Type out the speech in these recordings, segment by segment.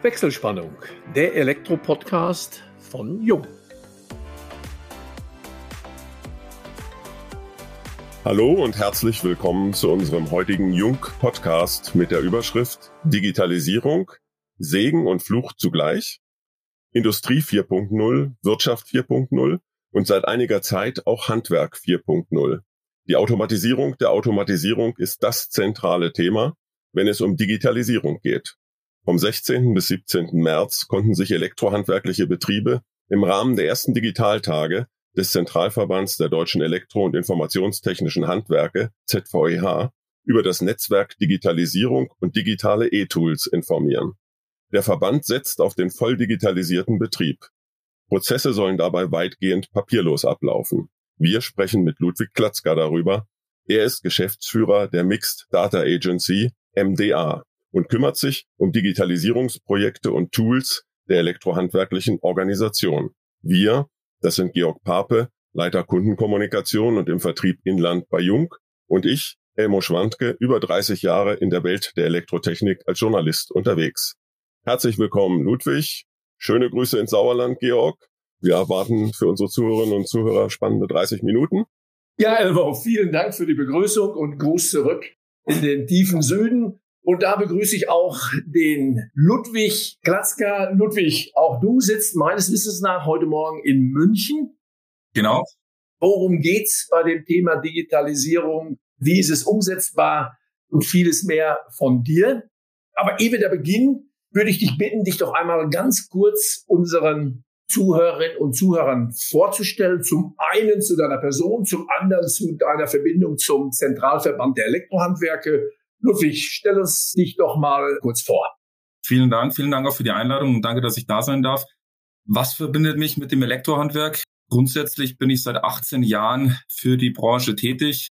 Wechselspannung, der Elektro-Podcast von Jung. Hallo und herzlich willkommen zu unserem heutigen Jung-Podcast mit der Überschrift Digitalisierung, Segen und Fluch zugleich, Industrie 4.0, Wirtschaft 4.0 und seit einiger Zeit auch Handwerk 4.0. Die Automatisierung der Automatisierung ist das zentrale Thema, wenn es um Digitalisierung geht. Vom 16. bis 17. März konnten sich elektrohandwerkliche Betriebe im Rahmen der ersten Digitaltage des Zentralverbands der deutschen Elektro- und Informationstechnischen Handwerke ZVEH über das Netzwerk Digitalisierung und digitale E-Tools informieren. Der Verband setzt auf den voll digitalisierten Betrieb. Prozesse sollen dabei weitgehend papierlos ablaufen. Wir sprechen mit Ludwig Klatzka darüber. Er ist Geschäftsführer der Mixed Data Agency MDA und kümmert sich um Digitalisierungsprojekte und Tools der elektrohandwerklichen Organisation. Wir, das sind Georg Pape, Leiter Kundenkommunikation und im Vertrieb Inland bei Jung und ich, Elmo Schwandke, über 30 Jahre in der Welt der Elektrotechnik als Journalist unterwegs. Herzlich willkommen, Ludwig. Schöne Grüße ins Sauerland, Georg. Wir erwarten für unsere Zuhörerinnen und Zuhörer spannende 30 Minuten. Ja, Elmo, vielen Dank für die Begrüßung und Gruß zurück in den tiefen Süden. Und da begrüße ich auch den Ludwig Glatzka. Ludwig, auch du sitzt meines Wissens nach heute Morgen in München. Genau. Worum geht's bei dem Thema Digitalisierung? Wie ist es umsetzbar? Und vieles mehr von dir. Aber ehe wir da beginnen, würde ich dich bitten, dich doch einmal ganz kurz unseren Zuhörerinnen und Zuhörern vorzustellen. Zum einen zu deiner Person, zum anderen zu deiner Verbindung zum Zentralverband der Elektrohandwerke Ludwig, stell uns dich doch mal kurz vor. Vielen Dank, vielen Dank auch für die Einladung und danke, dass ich da sein darf. Was verbindet mich mit dem Elektrohandwerk? Grundsätzlich bin ich seit 18 Jahren für die Branche tätig,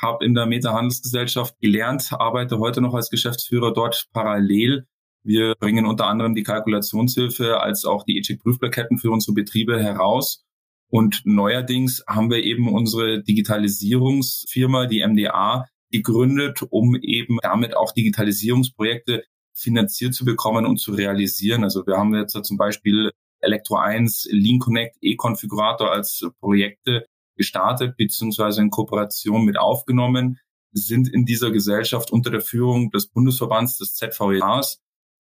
habe in der Meta Handelsgesellschaft gelernt, arbeite heute noch als Geschäftsführer dort parallel. Wir bringen unter anderem die Kalkulationshilfe als auch die E-Check-Prüfplaketten für unsere Betriebe heraus. Und neuerdings haben wir eben unsere Digitalisierungsfirma, die MDA, gegründet, um eben damit auch Digitalisierungsprojekte finanziert zu bekommen und zu realisieren. Also wir haben jetzt zum Beispiel Elektro 1, Lean Connect, E-Konfigurator als Projekte gestartet beziehungsweise in Kooperation mit aufgenommen, sind in dieser Gesellschaft unter der Führung des Bundesverbands des ZVEAs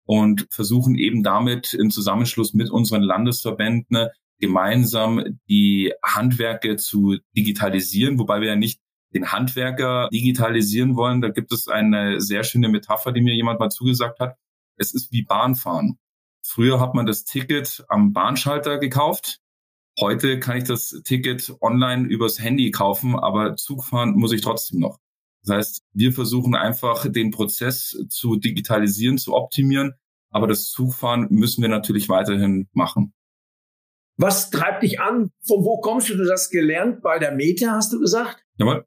und versuchen eben damit im Zusammenschluss mit unseren Landesverbänden gemeinsam die Handwerke zu digitalisieren, wobei wir ja nicht den Handwerker digitalisieren wollen. Da gibt es eine sehr schöne Metapher, die mir jemand mal zugesagt hat. Es ist wie Bahnfahren. Früher hat man das Ticket am Bahnschalter gekauft. Heute kann ich das Ticket online übers Handy kaufen, aber Zugfahren muss ich trotzdem noch. Das heißt, wir versuchen einfach den Prozess zu digitalisieren, zu optimieren, aber das Zugfahren müssen wir natürlich weiterhin machen. Was treibt dich an? Von wo kommst du? Du hast gelernt bei der Meta, hast du gesagt? Jawohl.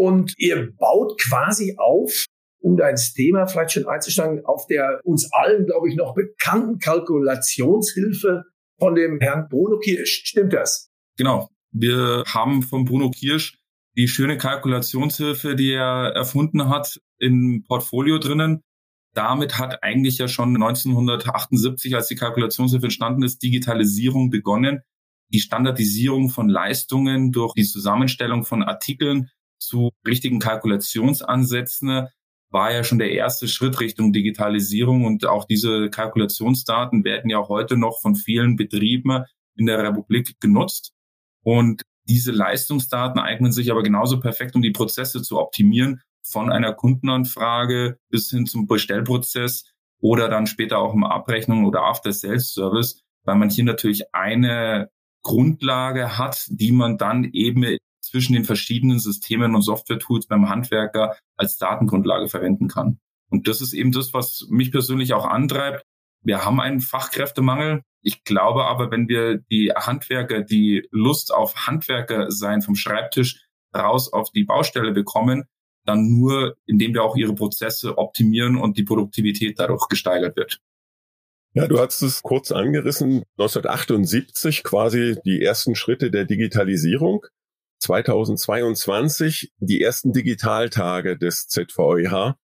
Und ihr baut quasi auf, um da ins Thema vielleicht schon einzusteigen, auf der uns allen, glaube ich, noch bekannten Kalkulationshilfe von dem Herrn Bruno Kirsch. Stimmt das? Genau. Wir haben von Bruno Kirsch die schöne Kalkulationshilfe, die er erfunden hat, im Portfolio drinnen. Damit hat eigentlich ja schon 1978, als die Kalkulationshilfe entstanden ist, Digitalisierung begonnen. Die Standardisierung von Leistungen durch die Zusammenstellung von Artikeln zu richtigen Kalkulationsansätzen war ja schon der erste Schritt Richtung Digitalisierung und auch diese Kalkulationsdaten werden ja heute noch von vielen Betrieben in der Republik genutzt. Und diese Leistungsdaten eignen sich aber genauso perfekt, um die Prozesse zu optimieren, von einer Kundenanfrage bis hin zum Bestellprozess oder dann später auch im Abrechnung oder After Sales Service, weil man hier natürlich eine Grundlage hat, die man dann eben zwischen den verschiedenen Systemen und Software-Tools beim Handwerker als Datengrundlage verwenden kann. Und das ist eben das, was mich persönlich auch antreibt. Wir haben einen Fachkräftemangel. Ich glaube aber, wenn wir die Handwerker, die Lust auf Handwerker sein vom Schreibtisch raus auf die Baustelle bekommen, dann nur, indem wir auch ihre Prozesse optimieren und die Produktivität dadurch gesteigert wird. Ja, du hast es kurz angerissen. 1978 quasi die ersten Schritte der Digitalisierung. 2022 die ersten Digitaltage des ZVEH.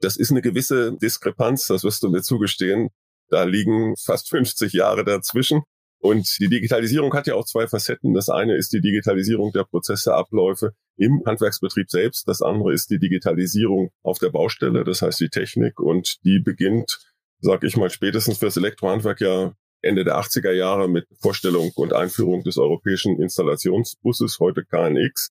Das ist eine gewisse Diskrepanz, das wirst du mir zugestehen. Da liegen fast 50 Jahre dazwischen. Und die Digitalisierung hat ja auch zwei Facetten. Das eine ist die Digitalisierung der Prozesse, Abläufe im Handwerksbetrieb selbst. Das andere ist die Digitalisierung auf der Baustelle, das heißt die Technik. Und die beginnt, sag ich mal, spätestens fürs Elektrohandwerk ja Ende der 80er Jahre mit Vorstellung und Einführung des europäischen Installationsbusses, heute KNX.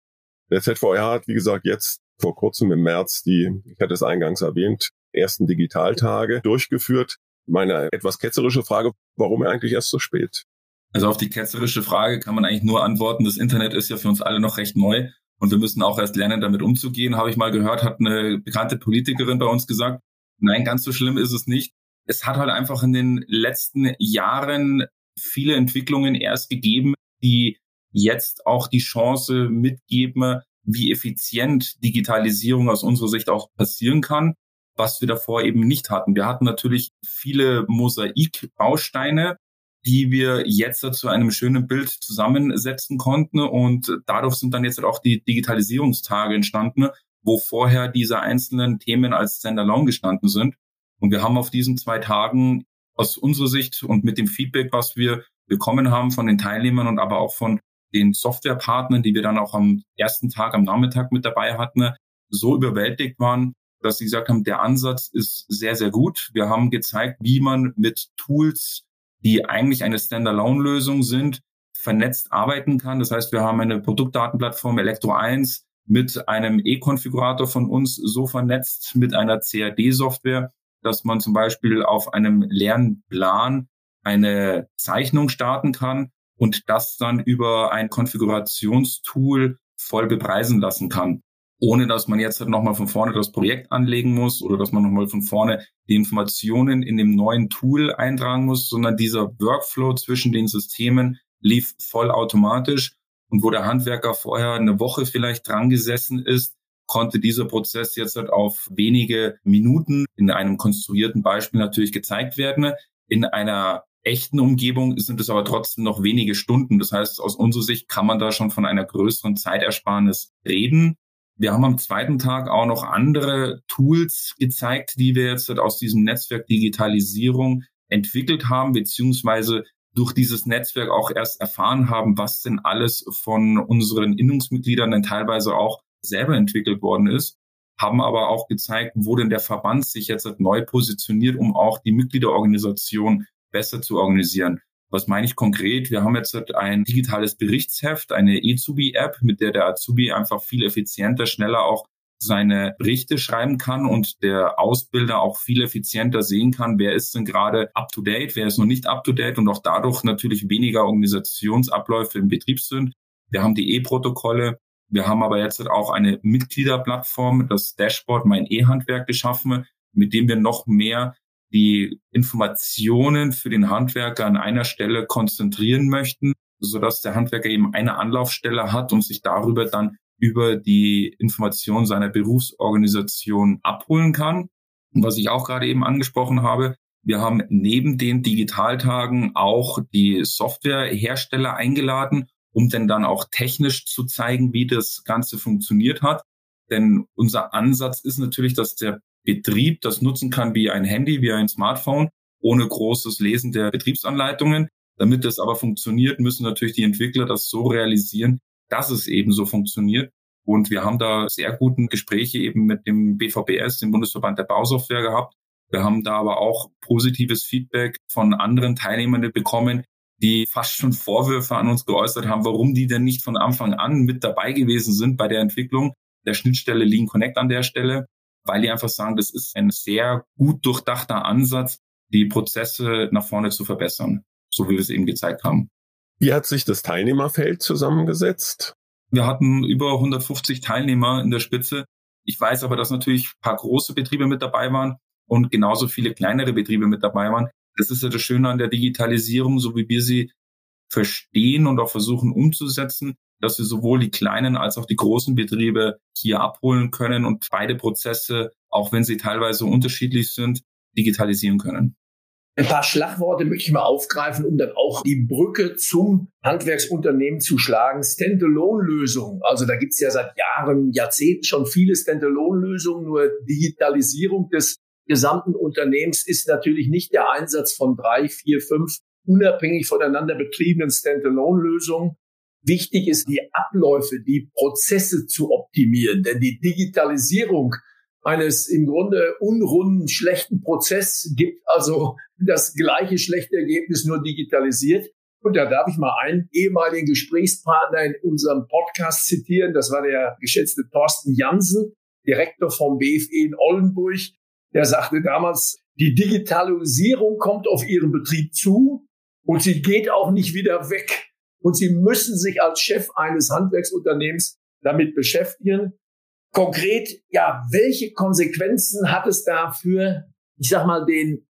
Der ZVR hat, wie gesagt, jetzt vor kurzem im März die, ich hatte es eingangs erwähnt, ersten Digitaltage durchgeführt. Meine etwas ketzerische Frage, warum eigentlich erst so spät? Also auf die ketzerische Frage kann man eigentlich nur antworten, das Internet ist ja für uns alle noch recht neu und wir müssen auch erst lernen, damit umzugehen, habe ich mal gehört, hat eine bekannte Politikerin bei uns gesagt. Nein, ganz so schlimm ist es nicht. Es hat halt einfach in den letzten Jahren viele Entwicklungen erst gegeben, die jetzt auch die Chance mitgeben, wie effizient Digitalisierung aus unserer Sicht auch passieren kann, was wir davor eben nicht hatten. Wir hatten natürlich viele Mosaikbausteine, die wir jetzt zu einem schönen Bild zusammensetzen konnten. Und dadurch sind dann jetzt auch die Digitalisierungstage entstanden, wo vorher diese einzelnen Themen als Standalone gestanden sind. Und wir haben auf diesen zwei Tagen aus unserer Sicht und mit dem Feedback, was wir bekommen haben von den Teilnehmern und aber auch von den Softwarepartnern, die wir dann auch am ersten Tag am Nachmittag mit dabei hatten, so überwältigt waren, dass sie gesagt haben, der Ansatz ist sehr, sehr gut. Wir haben gezeigt, wie man mit Tools die eigentlich eine Standalone-Lösung sind, vernetzt arbeiten kann. Das heißt, wir haben eine Produktdatenplattform Elektro 1 mit einem E-Konfigurator von uns so vernetzt mit einer CAD-Software, dass man zum Beispiel auf einem leeren Plan eine Zeichnung starten kann und das dann über ein Konfigurationstool voll bepreisen lassen kann. Ohne dass man jetzt halt nochmal von vorne das Projekt anlegen muss oder dass man nochmal von vorne die Informationen in dem neuen Tool eintragen muss, sondern dieser Workflow zwischen den Systemen lief vollautomatisch und wo der Handwerker vorher eine Woche vielleicht dran gesessen ist, konnte dieser Prozess jetzt halt auf wenige Minuten in einem konstruierten Beispiel natürlich gezeigt werden. In einer echten Umgebung sind es aber trotzdem noch wenige Stunden. Das heißt, aus unserer Sicht kann man da schon von einer größeren Zeitersparnis reden. Wir haben am zweiten Tag auch noch andere Tools gezeigt, die wir jetzt aus diesem Netzwerk Digitalisierung entwickelt haben, beziehungsweise durch dieses Netzwerk auch erst erfahren haben, was denn alles von unseren Innungsmitgliedern dann teilweise auch selber entwickelt worden ist, haben aber auch gezeigt, wo denn der Verband sich jetzt neu positioniert, um auch die Mitgliederorganisation besser zu organisieren. Was meine ich konkret? Wir haben jetzt ein digitales Berichtsheft, eine Ezubi-App, mit der der Azubi einfach viel effizienter, schneller auch seine Berichte schreiben kann und der Ausbilder auch viel effizienter sehen kann, wer ist denn gerade up to date, wer ist noch nicht up to date und auch dadurch natürlich weniger Organisationsabläufe im Betrieb sind. Wir haben die E-Protokolle. Wir haben aber jetzt auch eine Mitgliederplattform, das Dashboard Mein E-Handwerk geschaffen, mit dem wir noch mehr die Informationen für den Handwerker an einer Stelle konzentrieren möchten, so dass der Handwerker eben eine Anlaufstelle hat und sich darüber dann über die Information seiner Berufsorganisation abholen kann. Und was ich auch gerade eben angesprochen habe, wir haben neben den Digitaltagen auch die Softwarehersteller eingeladen, um denn dann auch technisch zu zeigen, wie das Ganze funktioniert hat. Denn unser Ansatz ist natürlich, dass der Betrieb das nutzen kann wie ein Handy, wie ein Smartphone, ohne großes Lesen der Betriebsanleitungen. Damit das aber funktioniert, müssen natürlich die Entwickler das so realisieren, dass es eben so funktioniert. Und wir haben da sehr guten Gespräche eben mit dem BVBS, dem Bundesverband der Bausoftware gehabt. Wir haben da aber auch positives Feedback von anderen Teilnehmern bekommen, die fast schon Vorwürfe an uns geäußert haben, warum die denn nicht von Anfang an mit dabei gewesen sind bei der Entwicklung der Schnittstelle Lean Connect an der Stelle weil die einfach sagen, das ist ein sehr gut durchdachter Ansatz, die Prozesse nach vorne zu verbessern, so wie wir es eben gezeigt haben. Wie hat sich das Teilnehmerfeld zusammengesetzt? Wir hatten über 150 Teilnehmer in der Spitze. Ich weiß aber, dass natürlich ein paar große Betriebe mit dabei waren und genauso viele kleinere Betriebe mit dabei waren. Das ist ja das Schöne an der Digitalisierung, so wie wir sie verstehen und auch versuchen umzusetzen, dass wir sowohl die kleinen als auch die großen Betriebe hier abholen können und beide Prozesse, auch wenn sie teilweise unterschiedlich sind, digitalisieren können. Ein paar Schlagworte möchte ich mal aufgreifen, um dann auch die Brücke zum Handwerksunternehmen zu schlagen. Standalone-Lösungen. Also da gibt es ja seit Jahren, Jahrzehnten schon viele Standalone-Lösungen, nur Digitalisierung des gesamten Unternehmens ist natürlich nicht der Einsatz von drei, vier, fünf unabhängig voneinander betriebenen Standalone-Lösungen. Wichtig ist, die Abläufe, die Prozesse zu optimieren, denn die Digitalisierung eines im Grunde unrunden, schlechten Prozess gibt also das gleiche schlechte Ergebnis nur digitalisiert. Und da darf ich mal einen ehemaligen Gesprächspartner in unserem Podcast zitieren. Das war der geschätzte Thorsten Jansen, Direktor vom BFE in Oldenburg. Der sagte damals, die Digitalisierung kommt auf Ihren Betrieb zu und sie geht auch nicht wieder weg. Und Sie müssen sich als Chef eines Handwerksunternehmens damit beschäftigen. Konkret, ja, welche Konsequenzen hat es da für, ich sag mal, den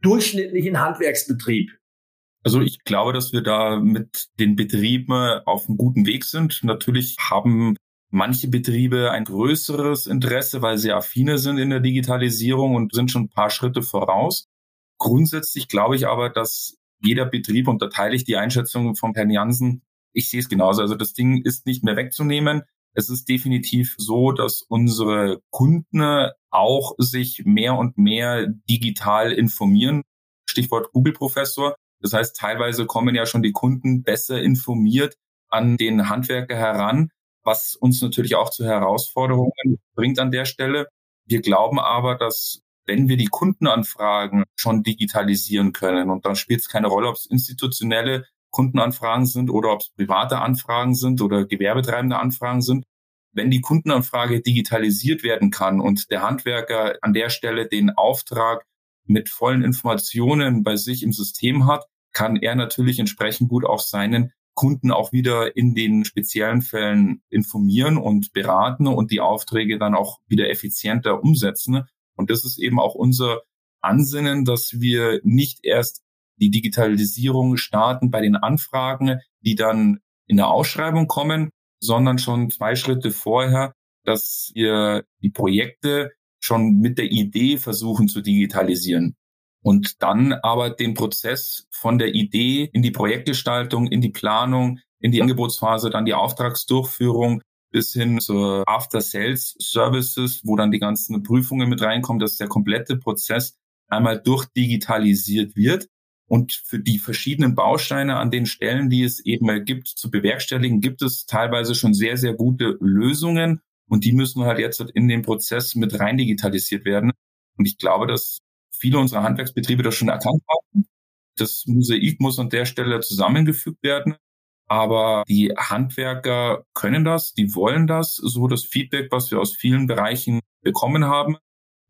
durchschnittlichen Handwerksbetrieb? Also ich glaube, dass wir da mit den Betrieben auf einem guten Weg sind. Natürlich haben manche Betriebe ein größeres Interesse, weil sie affine sind in der Digitalisierung und sind schon ein paar Schritte voraus. Grundsätzlich glaube ich aber, dass jeder Betrieb, und da teile ich die Einschätzung von Herrn Jansen, ich sehe es genauso. Also das Ding ist nicht mehr wegzunehmen. Es ist definitiv so, dass unsere Kunden auch sich mehr und mehr digital informieren. Stichwort Google-Professor. Das heißt, teilweise kommen ja schon die Kunden besser informiert an den Handwerker heran, was uns natürlich auch zu Herausforderungen bringt an der Stelle. Wir glauben aber, dass wenn wir die Kundenanfragen schon digitalisieren können, und dann spielt es keine Rolle, ob es institutionelle Kundenanfragen sind oder ob es private Anfragen sind oder gewerbetreibende Anfragen sind, wenn die Kundenanfrage digitalisiert werden kann und der Handwerker an der Stelle den Auftrag mit vollen Informationen bei sich im System hat, kann er natürlich entsprechend gut auch seinen Kunden auch wieder in den speziellen Fällen informieren und beraten und die Aufträge dann auch wieder effizienter umsetzen. Und das ist eben auch unser Ansinnen, dass wir nicht erst die Digitalisierung starten bei den Anfragen, die dann in der Ausschreibung kommen, sondern schon zwei Schritte vorher, dass wir die Projekte schon mit der Idee versuchen zu digitalisieren. Und dann aber den Prozess von der Idee in die Projektgestaltung, in die Planung, in die Angebotsphase, dann die Auftragsdurchführung bis hin zur After-Sales-Services, wo dann die ganzen Prüfungen mit reinkommen, dass der komplette Prozess einmal durchdigitalisiert wird und für die verschiedenen Bausteine an den Stellen, die es eben gibt, zu bewerkstelligen, gibt es teilweise schon sehr, sehr gute Lösungen. Und die müssen halt jetzt in den Prozess mit rein digitalisiert werden. Und ich glaube, dass viele unserer Handwerksbetriebe das schon erkannt haben. Das Mosaik muss an der Stelle zusammengefügt werden. Aber die Handwerker können das, die wollen das, so das Feedback, was wir aus vielen Bereichen bekommen haben.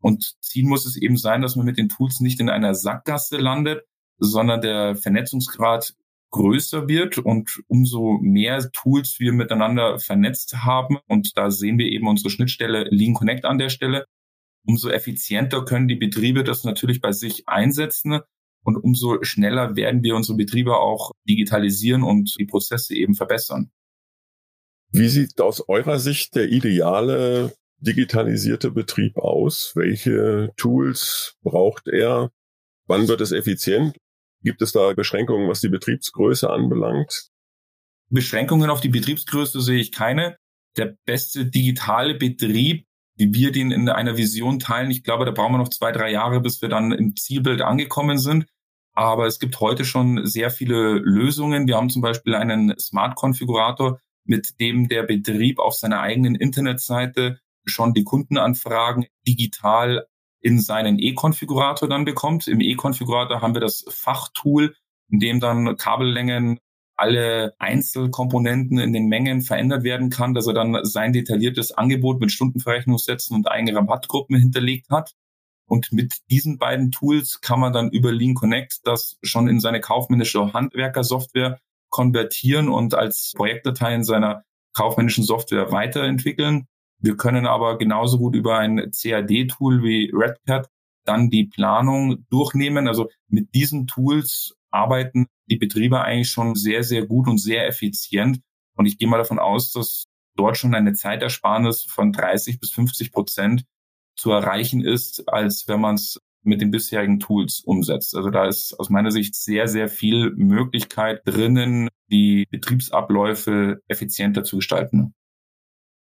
Und Ziel muss es eben sein, dass man mit den Tools nicht in einer Sackgasse landet, sondern der Vernetzungsgrad größer wird und umso mehr Tools wir miteinander vernetzt haben und da sehen wir eben unsere Schnittstelle Lean Connect an der Stelle, umso effizienter können die Betriebe das natürlich bei sich einsetzen und umso schneller werden wir unsere Betriebe auch digitalisieren und die Prozesse eben verbessern. Wie sieht aus eurer Sicht der ideale digitalisierte Betrieb aus? Welche Tools braucht er? Wann wird es effizient? Gibt es da Beschränkungen, was die Betriebsgröße anbelangt? Beschränkungen auf die Betriebsgröße sehe ich keine. Der beste digitale Betrieb, wie wir den in einer Vision teilen, ich glaube, da brauchen wir noch zwei, drei Jahre, bis wir dann im Zielbild angekommen sind. Aber es gibt heute schon sehr viele Lösungen. Wir haben zum Beispiel einen Smart-Konfigurator, mit dem der Betrieb auf seiner eigenen Internetseite schon die Kundenanfragen digital in seinen E-Konfigurator dann bekommt. Im E-Konfigurator haben wir das Fachtool, in dem dann Kabellängen alle Einzelkomponenten in den Mengen verändert werden kann, dass er dann sein detailliertes Angebot mit Stundenverrechnungssätzen und eigenen Rabattgruppen hinterlegt hat. Und mit diesen beiden Tools kann man dann über Lean Connect das schon in seine kaufmännische Handwerkersoftware konvertieren und als Projektdatei in seiner kaufmännischen Software weiterentwickeln. Wir können aber genauso gut über ein CAD-Tool wie Redcat dann die Planung durchnehmen. Also mit diesen Tools arbeiten die Betriebe eigentlich schon sehr, sehr gut und sehr effizient. Und ich gehe mal davon aus, dass dort schon eine Zeitersparnis von 30 bis 50 Prozent zu erreichen ist, als wenn man es mit den bisherigen Tools umsetzt. Also da ist aus meiner Sicht sehr, sehr viel Möglichkeit drinnen, die Betriebsabläufe effizienter zu gestalten.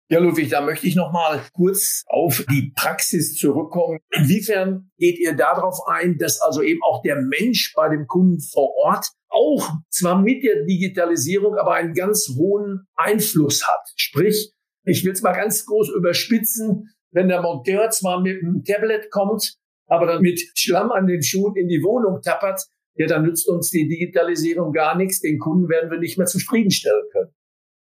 Ja, Ludwig, da möchte ich noch mal kurz auf die Praxis zurückkommen. Inwiefern geht ihr darauf ein, dass also eben auch der Mensch bei dem Kunden vor Ort auch zwar mit der Digitalisierung, aber einen ganz hohen Einfluss hat? Sprich, ich will es mal ganz groß überspitzen, wenn der Monteur zwar mit einem Tablet kommt, aber dann mit Schlamm an den Schuhen in die Wohnung tappert, ja, dann nützt uns die Digitalisierung gar nichts. Den Kunden werden wir nicht mehr zufriedenstellen können.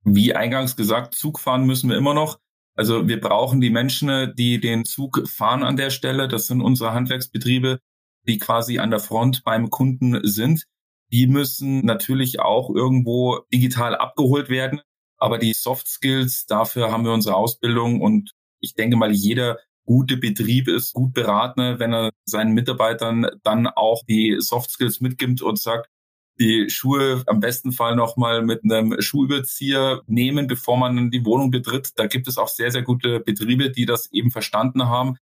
Wie eingangs gesagt, Zug fahren müssen wir immer noch. Also wir brauchen die Menschen, die den Zug fahren an der Stelle. Das sind unsere Handwerksbetriebe, die quasi an der Front beim Kunden sind. Die müssen natürlich auch irgendwo digital abgeholt werden. Aber die Soft Skills, dafür haben wir unsere Ausbildung und ich denke mal, jeder gute Betrieb ist gut beraten, wenn er seinen Mitarbeitern dann auch die Soft Skills mitgibt und sagt, die Schuhe am besten Fall nochmal mit einem Schuhüberzieher nehmen, bevor man die Wohnung betritt. Da gibt es auch sehr, sehr gute Betriebe, die das eben verstanden haben.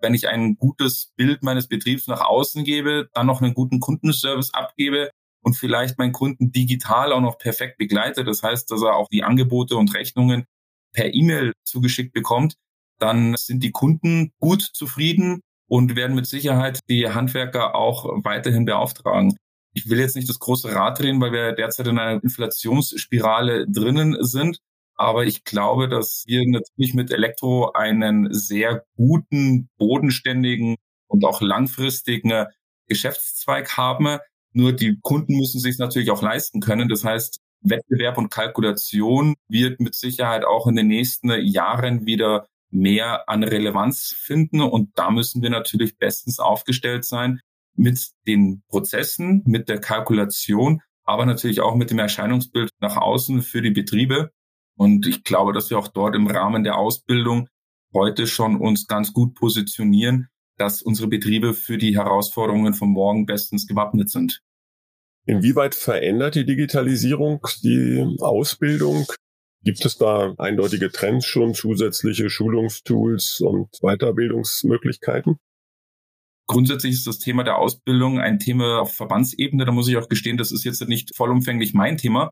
Wenn ich ein gutes Bild meines Betriebs nach außen gebe, dann noch einen guten Kundenservice abgebe und vielleicht meinen Kunden digital auch noch perfekt begleite, das heißt, dass er auch die Angebote und Rechnungen per E-Mail zugeschickt bekommt, dann sind die Kunden gut zufrieden und werden mit Sicherheit die Handwerker auch weiterhin beauftragen. Ich will jetzt nicht das große Rad drehen, weil wir derzeit in einer Inflationsspirale drinnen sind. Aber ich glaube, dass wir natürlich mit Elektro einen sehr guten, bodenständigen und auch langfristigen Geschäftszweig haben. Nur die Kunden müssen sich natürlich auch leisten können. Das heißt, Wettbewerb und Kalkulation wird mit Sicherheit auch in den nächsten Jahren wieder mehr an Relevanz finden. Und da müssen wir natürlich bestens aufgestellt sein mit den Prozessen, mit der Kalkulation, aber natürlich auch mit dem Erscheinungsbild nach außen für die Betriebe. Und ich glaube, dass wir auch dort im Rahmen der Ausbildung heute schon uns ganz gut positionieren, dass unsere Betriebe für die Herausforderungen von morgen bestens gewappnet sind. Inwieweit verändert die Digitalisierung die Ausbildung? Gibt es da eindeutige Trends schon, zusätzliche Schulungstools und Weiterbildungsmöglichkeiten? Grundsätzlich ist das Thema der Ausbildung ein Thema auf Verbandsebene. Da muss ich auch gestehen, das ist jetzt nicht vollumfänglich mein Thema.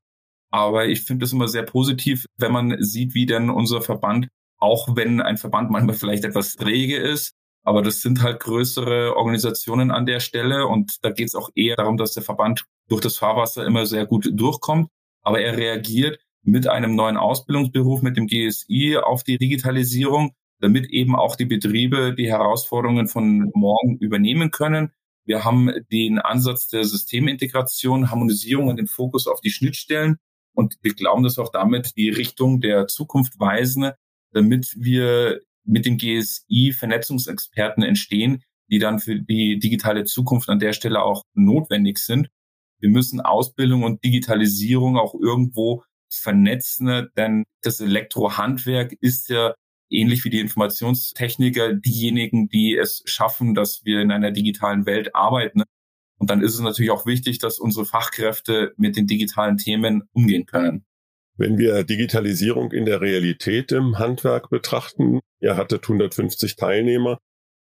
Aber ich finde es immer sehr positiv, wenn man sieht, wie denn unser Verband, auch wenn ein Verband manchmal vielleicht etwas träge ist, aber das sind halt größere Organisationen an der Stelle und da geht es auch eher darum, dass der Verband durch das Fahrwasser immer sehr gut durchkommt. Aber er reagiert mit einem neuen Ausbildungsberuf, mit dem GSI auf die Digitalisierung, damit eben auch die Betriebe die Herausforderungen von morgen übernehmen können. Wir haben den Ansatz der Systemintegration, Harmonisierung und den Fokus auf die Schnittstellen. Und wir glauben, dass wir auch damit die Richtung der Zukunft weisen, damit wir mit dem GSI Vernetzungsexperten entstehen, die dann für die digitale Zukunft an der Stelle auch notwendig sind. Wir müssen Ausbildung und Digitalisierung auch irgendwo vernetzen, denn das Elektrohandwerk ist ja ähnlich wie die Informationstechniker diejenigen, die es schaffen, dass wir in einer digitalen Welt arbeiten. Und dann ist es natürlich auch wichtig, dass unsere Fachkräfte mit den digitalen Themen umgehen können. Wenn wir Digitalisierung in der Realität im Handwerk betrachten, ihr hattet 150 Teilnehmer.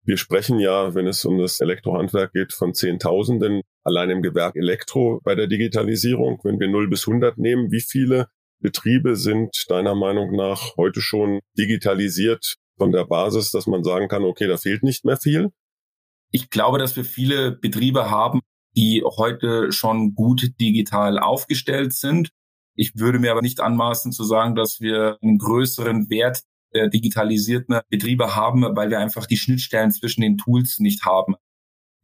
Wir sprechen ja, wenn es um das Elektrohandwerk geht, von Zehntausenden allein im Gewerk Elektro bei der Digitalisierung. Wenn wir 0 bis 100 nehmen, wie viele Betriebe sind deiner Meinung nach heute schon digitalisiert von der Basis, dass man sagen kann, okay, da fehlt nicht mehr viel? Ich glaube, dass wir viele Betriebe haben, die heute schon gut digital aufgestellt sind. Ich würde mir aber nicht anmaßen zu sagen, dass wir einen größeren Wert der digitalisierten Betriebe haben, weil wir einfach die Schnittstellen zwischen den Tools nicht haben.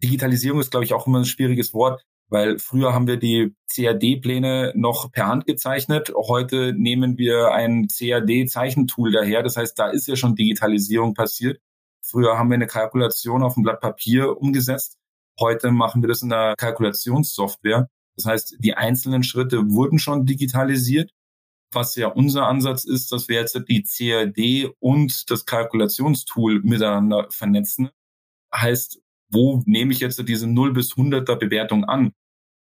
Digitalisierung ist, glaube ich, auch immer ein schwieriges Wort. Weil früher haben wir die CAD-Pläne noch per Hand gezeichnet. Heute nehmen wir ein CAD-Zeichentool daher. Das heißt, da ist ja schon Digitalisierung passiert. Früher haben wir eine Kalkulation auf dem Blatt Papier umgesetzt. Heute machen wir das in der Kalkulationssoftware. Das heißt, die einzelnen Schritte wurden schon digitalisiert. Was ja unser Ansatz ist, dass wir jetzt die CAD und das Kalkulationstool miteinander vernetzen. Heißt, wo nehme ich jetzt diese 0 bis 100er Bewertung an?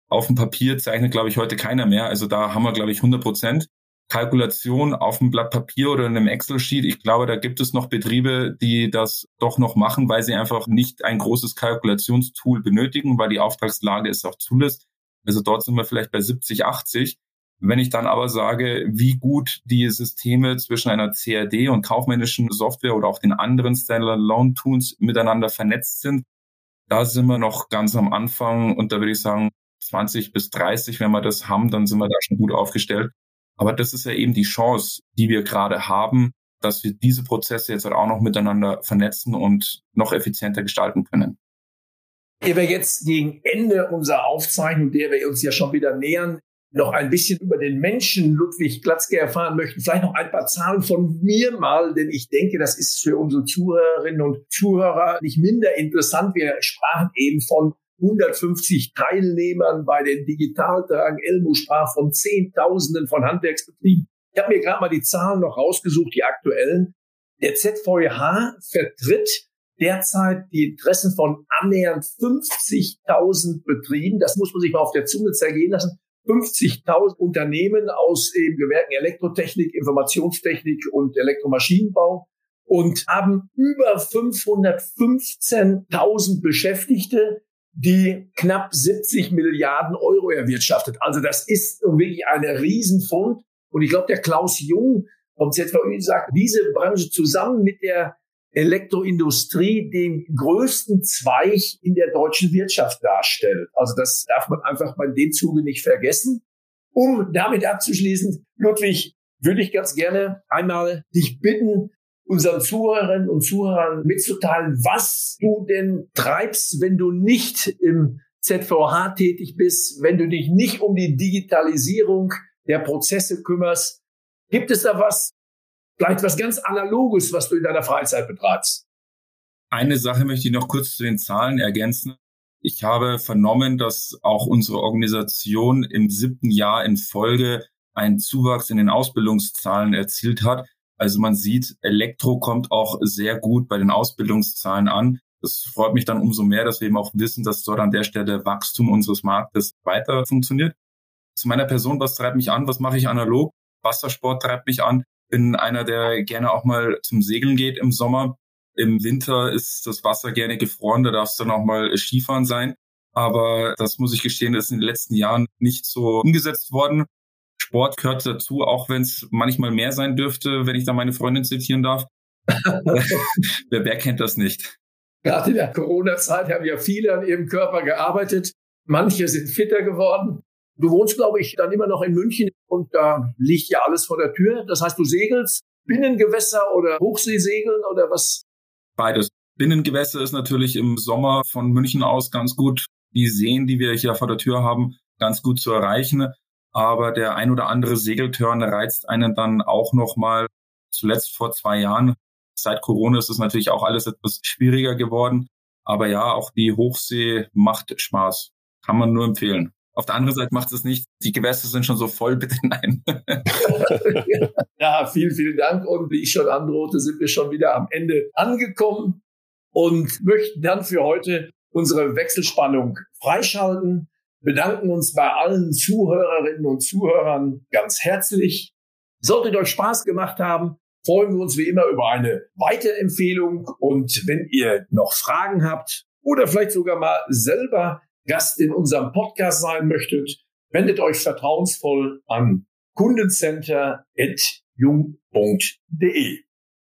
Auf dem Papier zeichnet, glaube ich, heute keiner mehr. Also da haben wir, glaube ich, 100 Prozent. Kalkulation auf einem Blatt Papier oder in einem Excel-Sheet. Ich glaube, da gibt es noch Betriebe, die das doch noch machen, weil sie einfach nicht ein großes Kalkulationstool benötigen, weil die Auftragslage es auch zulässt. Also dort sind wir vielleicht bei 70, 80. Wenn ich dann aber sage, wie gut die Systeme zwischen einer CAD und kaufmännischen Software oder auch den anderen Standalone-Tools miteinander vernetzt sind, da sind wir noch ganz am Anfang und da würde ich sagen, 20 bis 30, wenn wir das haben, dann sind wir da schon gut aufgestellt. Aber das ist ja eben die Chance, die wir gerade haben, dass wir diese Prozesse jetzt halt auch noch miteinander vernetzen und noch effizienter gestalten können. Ehe wir jetzt gegen Ende unserer Aufzeichnung, der wir uns ja schon wieder nähern, noch ein bisschen über den Menschen Ludwig Glatzke erfahren möchten, vielleicht noch ein paar Zahlen von mir mal, denn ich denke, das ist für unsere Zuhörerinnen und Zuhörer nicht minder interessant. Wir sprachen eben von 150 Teilnehmern bei den Digitaltagen. Elmo sprach von Zehntausenden von Handwerksbetrieben. Ich habe mir gerade mal die Zahlen noch rausgesucht, die aktuellen. Der ZVH vertritt derzeit die Interessen von annähernd 50.000 Betrieben. Das muss man sich mal auf der Zunge zergehen lassen. 50.000 Unternehmen aus eben Gewerken Elektrotechnik, Informationstechnik und Elektromaschinenbau und haben über 515.000 Beschäftigte, die knapp 70 Milliarden Euro erwirtschaftet. Also das ist wirklich eine Riesenfund. Und ich glaube, der Klaus Jung vom ZVÜ sagt, diese Branche zusammen mit der Elektroindustrie den größten Zweig in der deutschen Wirtschaft darstellt. Also das darf man einfach bei dem Zuge nicht vergessen. Um damit abzuschließen, Ludwig, würde ich ganz gerne einmal dich bitten, unseren Zuhörerinnen und Zuhörern mitzuteilen, was du denn treibst, wenn du nicht im ZVH tätig bist, wenn du dich nicht um die Digitalisierung der Prozesse kümmerst. Gibt es da was, vielleicht was ganz Analoges, was du in deiner Freizeit betreibst? Eine Sache möchte ich noch kurz zu den Zahlen ergänzen. Ich habe vernommen, dass auch unsere Organisation im siebten Jahr in Folge einen Zuwachs in den Ausbildungszahlen erzielt hat. Also man sieht, Elektro kommt auch sehr gut bei den Ausbildungszahlen an. Das freut mich dann umso mehr, dass wir eben auch wissen, dass dort an der Stelle Wachstum unseres Marktes weiter funktioniert. Zu meiner Person, was treibt mich an? Was mache ich analog? Wassersport treibt mich an. Bin einer, der gerne auch mal zum Segeln geht im Sommer. Im Winter ist das Wasser gerne gefroren, da darf es dann auch mal Skifahren sein. Aber das muss ich gestehen, ist in den letzten Jahren nicht so umgesetzt worden. Sport gehört dazu, auch wenn es manchmal mehr sein dürfte, wenn ich da meine Freundin zitieren darf. wer, wer kennt das nicht? Gerade in der Corona-Zeit haben ja viele an ihrem Körper gearbeitet. Manche sind fitter geworden. Du wohnst, glaube ich, dann immer noch in München und da liegt ja alles vor der Tür. Das heißt, du segelst Binnengewässer oder Hochseesegeln oder was? Beides. Binnengewässer ist natürlich im Sommer von München aus ganz gut, die Seen, die wir hier vor der Tür haben, ganz gut zu erreichen aber der ein oder andere Segeltörn reizt einen dann auch nochmal. Zuletzt vor zwei Jahren, seit Corona ist es natürlich auch alles etwas schwieriger geworden. Aber ja, auch die Hochsee macht Spaß. Kann man nur empfehlen. Auf der anderen Seite macht es nicht. Die Gewässer sind schon so voll, bitte nein. ja, vielen, vielen Dank. Und wie ich schon androhte, sind wir schon wieder am Ende angekommen und möchten dann für heute unsere Wechselspannung freischalten bedanken uns bei allen Zuhörerinnen und Zuhörern ganz herzlich. Solltet euch Spaß gemacht haben, freuen wir uns wie immer über eine Weiterempfehlung. Und wenn ihr noch Fragen habt oder vielleicht sogar mal selber Gast in unserem Podcast sein möchtet, wendet euch vertrauensvoll an kundencenter.jung.de.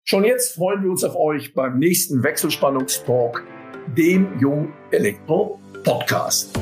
Schon jetzt freuen wir uns auf euch beim nächsten Wechselspannungstalk, dem Jung Elektro Podcast.